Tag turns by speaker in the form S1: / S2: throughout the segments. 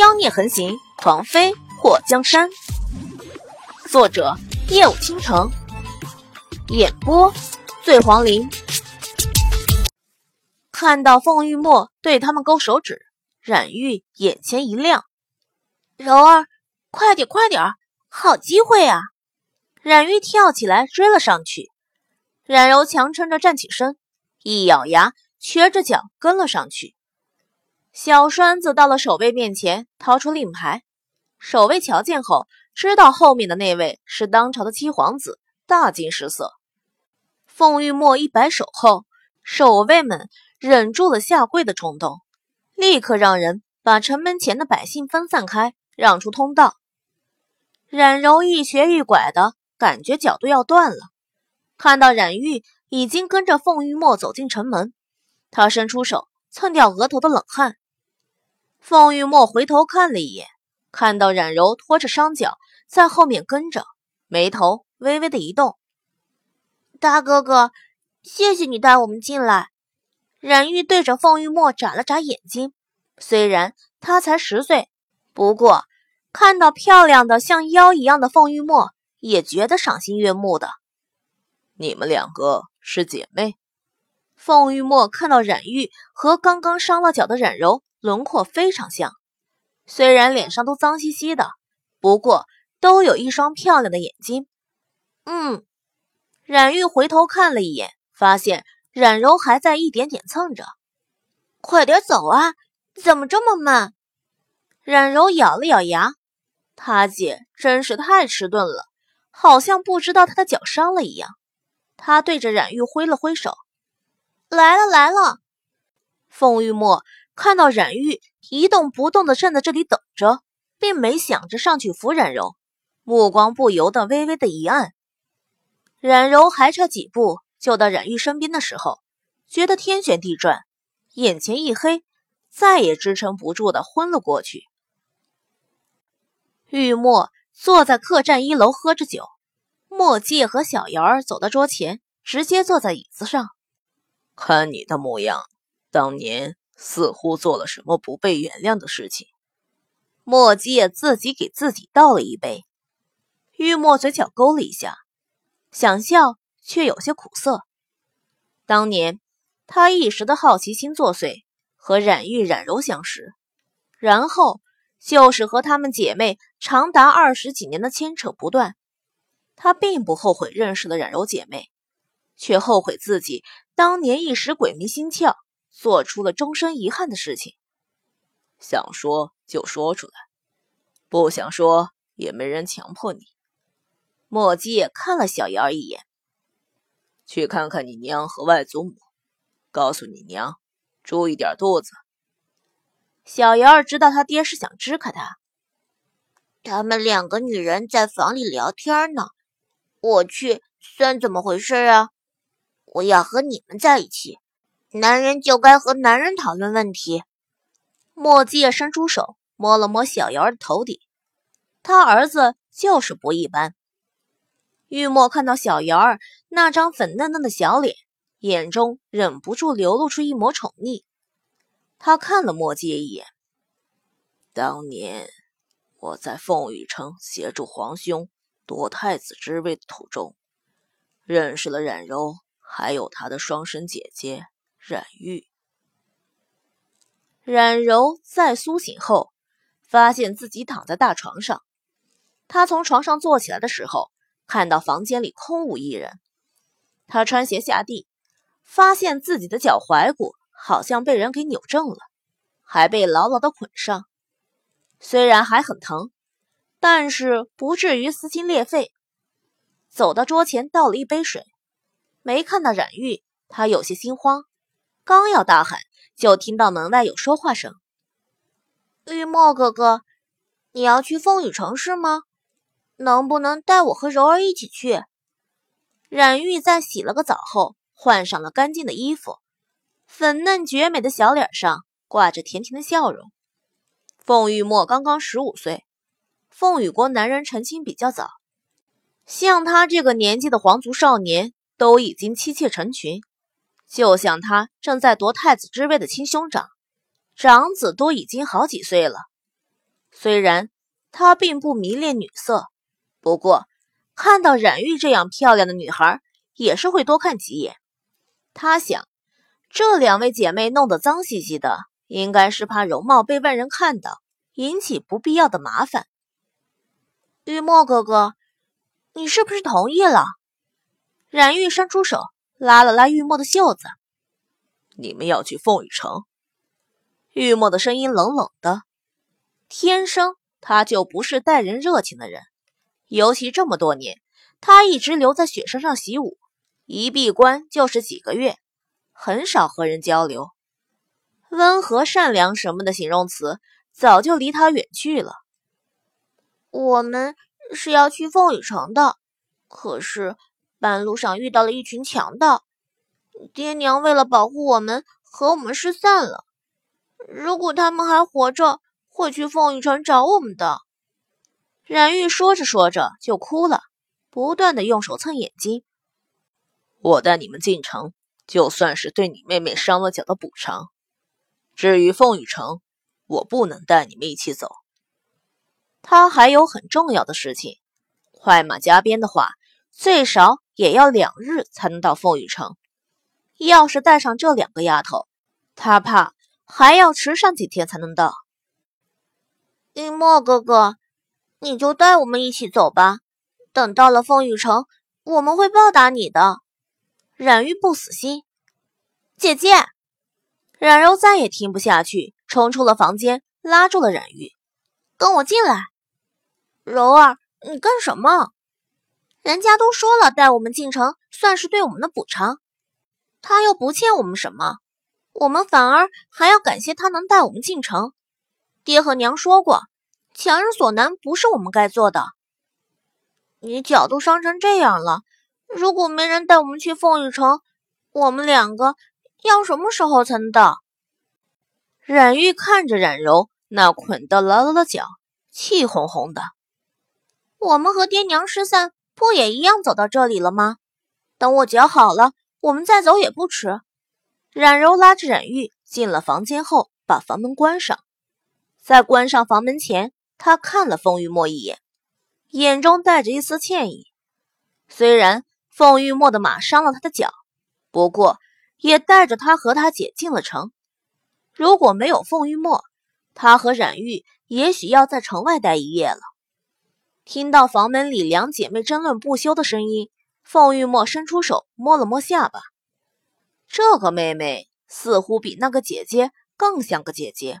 S1: 妖孽横行，狂妃破江山。作者：夜舞倾城，演播：醉黄林。看到凤玉墨对他们勾手指，冉玉眼前一亮：“
S2: 柔儿，快点，快点，好机会啊！”
S1: 冉玉跳起来追了上去，冉柔强撑着站起身，一咬牙，瘸着脚跟了上去。小栓子到了守卫面前，掏出令牌。守卫瞧见后，知道后面的那位是当朝的七皇子，大惊失色。凤玉墨一摆手后，守卫们忍住了下跪的冲动，立刻让人把城门前的百姓分散开，让出通道。冉柔一瘸一拐的感觉脚都要断了，看到冉玉已经跟着凤玉墨走进城门，他伸出手蹭掉额头的冷汗。凤玉墨回头看了一眼，看到冉柔拖着伤脚在后面跟着，眉头微微的一动。
S2: 大哥哥，谢谢你带我们进来。
S1: 冉玉对着凤玉墨眨了眨眼睛，虽然他才十岁，不过看到漂亮的像妖一样的凤玉墨，也觉得赏心悦目的。
S3: 你们两个是姐妹？
S1: 凤玉墨看到冉玉和刚刚伤了脚的冉柔。轮廓非常像，虽然脸上都脏兮兮的，不过都有一双漂亮的眼睛。嗯，冉玉回头看了一眼，发现冉柔还在一点点蹭着。
S2: 快点走啊！怎么这么慢？
S1: 冉柔咬了咬牙，他姐真是太迟钝了，好像不知道她的脚伤了一样。他对着冉玉挥了挥手：“
S2: 来了来了。”
S1: 凤玉墨。看到冉玉一动不动地站在这里等着，并没想着上去扶冉柔，目光不由得微微的一暗。冉柔还差几步就到冉玉身边的时候，觉得天旋地转，眼前一黑，再也支撑不住的昏了过去。玉墨坐在客栈一楼喝着酒，墨界和小瑶儿走到桌前，直接坐在椅子上。
S3: 看你的模样，当年。似乎做了什么不被原谅的事情。
S1: 墨迹自己给自己倒了一杯，玉墨嘴角勾了一下，想笑却有些苦涩。当年他一时的好奇心作祟，和冉玉、冉柔相识，然后就是和她们姐妹长达二十几年的牵扯不断。他并不后悔认识了冉柔姐妹，却后悔自己当年一时鬼迷心窍。做出了终身遗憾的事情，
S3: 想说就说出来，不想说也没人强迫你。
S1: 莫迹看了小瑶一眼，
S3: 去看看你娘和外祖母，告诉你娘注意点肚子。
S1: 小瑶儿知道他爹是想支开他，
S2: 他们两个女人在房里聊天呢，我去算怎么回事啊？我要和你们在一起。男人就该和男人讨论问题。
S1: 墨迹伸出手摸了摸小瑶儿的头顶，他儿子就是不一般。玉墨看到小瑶儿那张粉嫩嫩的小脸，眼中忍不住流露出一抹宠溺。他看了墨迹一眼。
S3: 当年我在凤羽城协助皇兄夺太子之位的途中，认识了冉柔，还有他的双生姐姐。冉玉、
S1: 冉柔在苏醒后，发现自己躺在大床上。她从床上坐起来的时候，看到房间里空无一人。她穿鞋下地，发现自己的脚踝骨好像被人给扭正了，还被牢牢的捆上。虽然还很疼，但是不至于撕心裂肺。走到桌前，倒了一杯水，没看到冉玉，他有些心慌。刚要大喊，就听到门外有说话声：“
S2: 玉墨哥哥，你要去风雨城是吗？能不能带我和柔儿一起去？”
S1: 冉玉在洗了个澡后，换上了干净的衣服，粉嫩绝美的小脸上挂着甜甜的笑容。凤玉墨刚刚十五岁，凤羽国男人成亲比较早，像他这个年纪的皇族少年都已经妻妾成群。就像他正在夺太子之位的亲兄长，长子都已经好几岁了。虽然他并不迷恋女色，不过看到冉玉这样漂亮的女孩，也是会多看几眼。他想，这两位姐妹弄得脏兮兮的，应该是怕容貌被外人看到，引起不必要的麻烦。
S2: 玉墨哥哥，你是不是同意了？
S1: 冉玉伸出手拉了拉玉墨的袖子。
S3: 你们要去凤羽城？
S1: 玉墨的声音冷冷的。天生他就不是待人热情的人，尤其这么多年，他一直留在雪山上习武，一闭关就是几个月，很少和人交流。温和、善良什么的形容词早就离他远去了。
S2: 我们是要去凤羽城的，可是半路上遇到了一群强盗。爹娘为了保护我们，和我们失散了。如果他们还活着，会去凤羽城找我们的。
S1: 冉玉说着说着就哭了，不断的用手蹭眼睛。
S3: 我带你们进城，就算是对你妹妹伤了脚的补偿。至于凤羽城，我不能带你们一起走。
S1: 他还有很重要的事情，快马加鞭的话，最少也要两日才能到凤羽城。要是带上这两个丫头，他怕还要迟上几天才能到。
S2: 玉墨哥哥，你就带我们一起走吧。等到了凤羽城，我们会报答你的。
S1: 冉玉不死心，姐姐。冉柔再也听不下去，冲出了房间，拉住了冉玉：“
S2: 跟我进来。”柔儿，你干什么？人家都说了，带我们进城算是对我们的补偿。他又不欠我们什么，我们反而还要感谢他能带我们进城。爹和娘说过，强人所难不是我们该做的。你脚都伤成这样了，如果没人带我们去凤羽城，我们两个要什么时候才能到？
S1: 冉玉看着冉柔那捆得牢牢的脚，气哄哄的。
S2: 我们和爹娘失散，不也一样走到这里了吗？等我脚好了。我们再走也不迟。
S1: 冉柔拉着冉玉进了房间后，把房门关上。在关上房门前，他看了凤玉墨一眼，眼中带着一丝歉意。虽然凤玉墨的马伤了他的脚，不过也带着他和他姐进了城。如果没有凤玉墨，他和冉玉也许要在城外待一夜了。听到房门里两姐妹争论不休的声音。凤玉墨伸出手摸了摸下巴，这个妹妹似乎比那个姐姐更像个姐姐，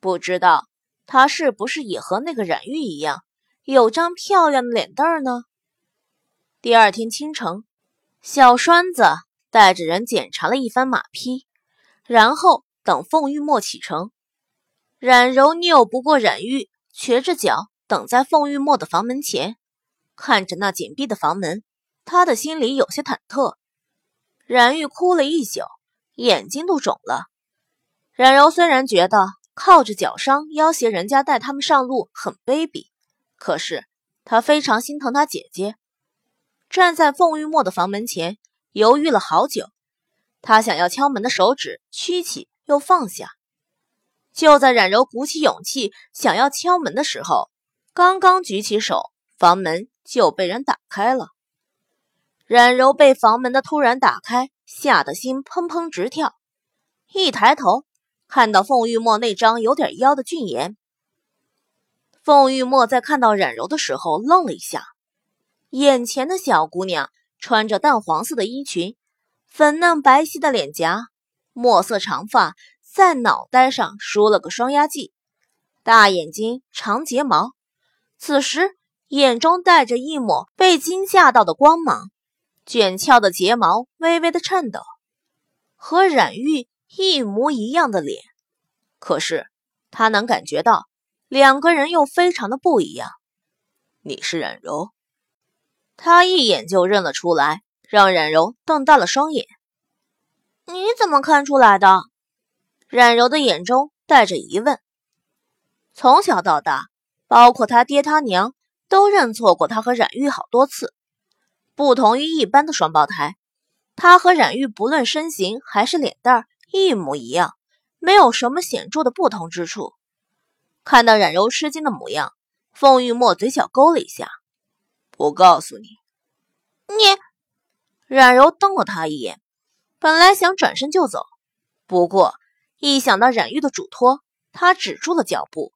S1: 不知道她是不是也和那个冉玉一样，有张漂亮的脸蛋儿呢？第二天清晨，小栓子带着人检查了一番马匹，然后等凤玉墨启程。冉柔拗不过冉玉，瘸着脚等在凤玉墨的房门前，看着那紧闭的房门。他的心里有些忐忑。冉玉哭了一宿，眼睛都肿了。冉柔虽然觉得靠着脚伤要挟人家带他们上路很卑鄙，可是她非常心疼她姐姐。站在凤玉墨的房门前，犹豫了好久。他想要敲门的手指屈起又放下。就在冉柔鼓起勇气想要敲门的时候，刚刚举起手，房门就被人打开了。冉柔被房门的突然打开吓得心砰砰直跳，一抬头看到凤玉墨那张有点妖的俊颜。凤玉墨在看到冉柔的时候愣了一下，眼前的小姑娘穿着淡黄色的衣裙，粉嫩白皙的脸颊，墨色长发在脑袋上梳了个双压髻，大眼睛长睫毛，此时眼中带着一抹被惊吓到的光芒。卷翘的睫毛微微的颤抖，和冉玉一模一样的脸，可是他能感觉到两个人又非常的不一样。
S3: 你是冉柔，
S1: 他一眼就认了出来，让冉柔瞪大了双眼。
S2: 你怎么看出来的？
S1: 冉柔的眼中带着疑问。从小到大，包括他爹他娘都认错过他和冉玉好多次。不同于一般的双胞胎，他和冉玉不论身形还是脸蛋一模一样，没有什么显著的不同之处。看到冉柔吃惊的模样，凤玉墨嘴角勾了一下：“
S3: 不告诉你。”
S2: 你，
S1: 冉柔瞪了他一眼，本来想转身就走，不过一想到冉玉的嘱托，他止住了脚步。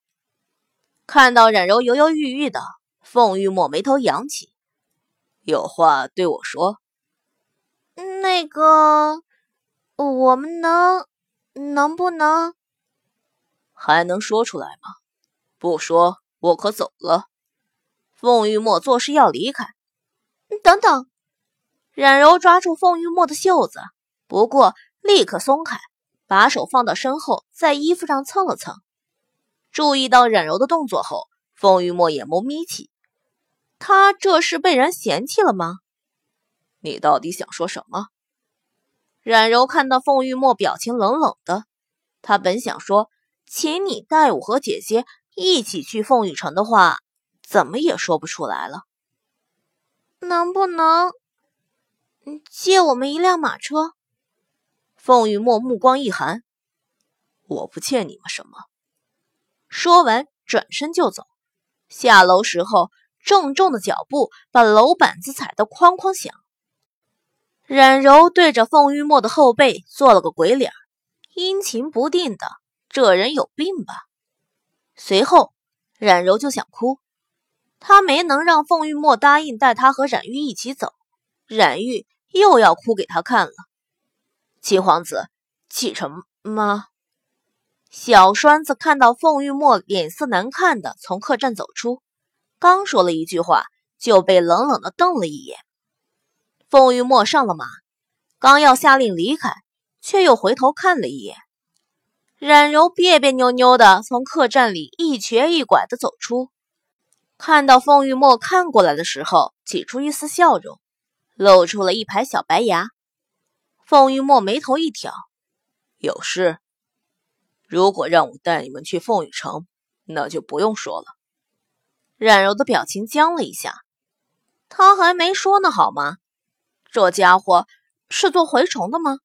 S1: 看到冉柔犹犹豫豫的，凤玉墨眉头扬起：“
S3: 有话对我说。”
S2: 那个，我们能，能不能？
S3: 还能说出来吗？不说，我可走了。
S1: 凤玉墨作势要离开。
S2: 等等，
S1: 冉柔抓住凤玉墨的袖子，不过立刻松开，把手放到身后，在衣服上蹭了蹭。注意到冉柔的动作后，凤玉墨眼眸眯起，他这是被人嫌弃了吗？
S3: 你到底想说什么？
S1: 冉柔看到凤玉墨表情冷冷的，她本想说请你带我和姐姐一起去凤羽城的话，怎么也说不出来了。
S2: 能不能借我们一辆马车？
S1: 凤玉墨目光一寒，
S3: 我不欠你们什么。
S1: 说完转身就走，下楼时候重重的脚步把楼板子踩得哐哐响。冉柔对着凤玉墨的后背做了个鬼脸，阴晴不定的，这人有病吧？随后，冉柔就想哭，她没能让凤玉墨答应带她和冉玉一起走，冉玉又要哭给他看了。七皇子启程吗？小栓子看到凤玉墨脸色难看的从客栈走出，刚说了一句话，就被冷冷的瞪了一眼。凤玉墨上了马，刚要下令离开，却又回头看了一眼。冉柔别别扭扭的从客栈里一瘸一拐的走出，看到凤玉墨看过来的时候，挤出一丝笑容，露出了一排小白牙。凤玉墨眉头一挑：“
S3: 有事？如果让我带你们去凤羽城，那就不用说了。”
S1: 冉柔的表情僵了一下，他还没说呢，好吗？这家伙是做蛔虫的吗？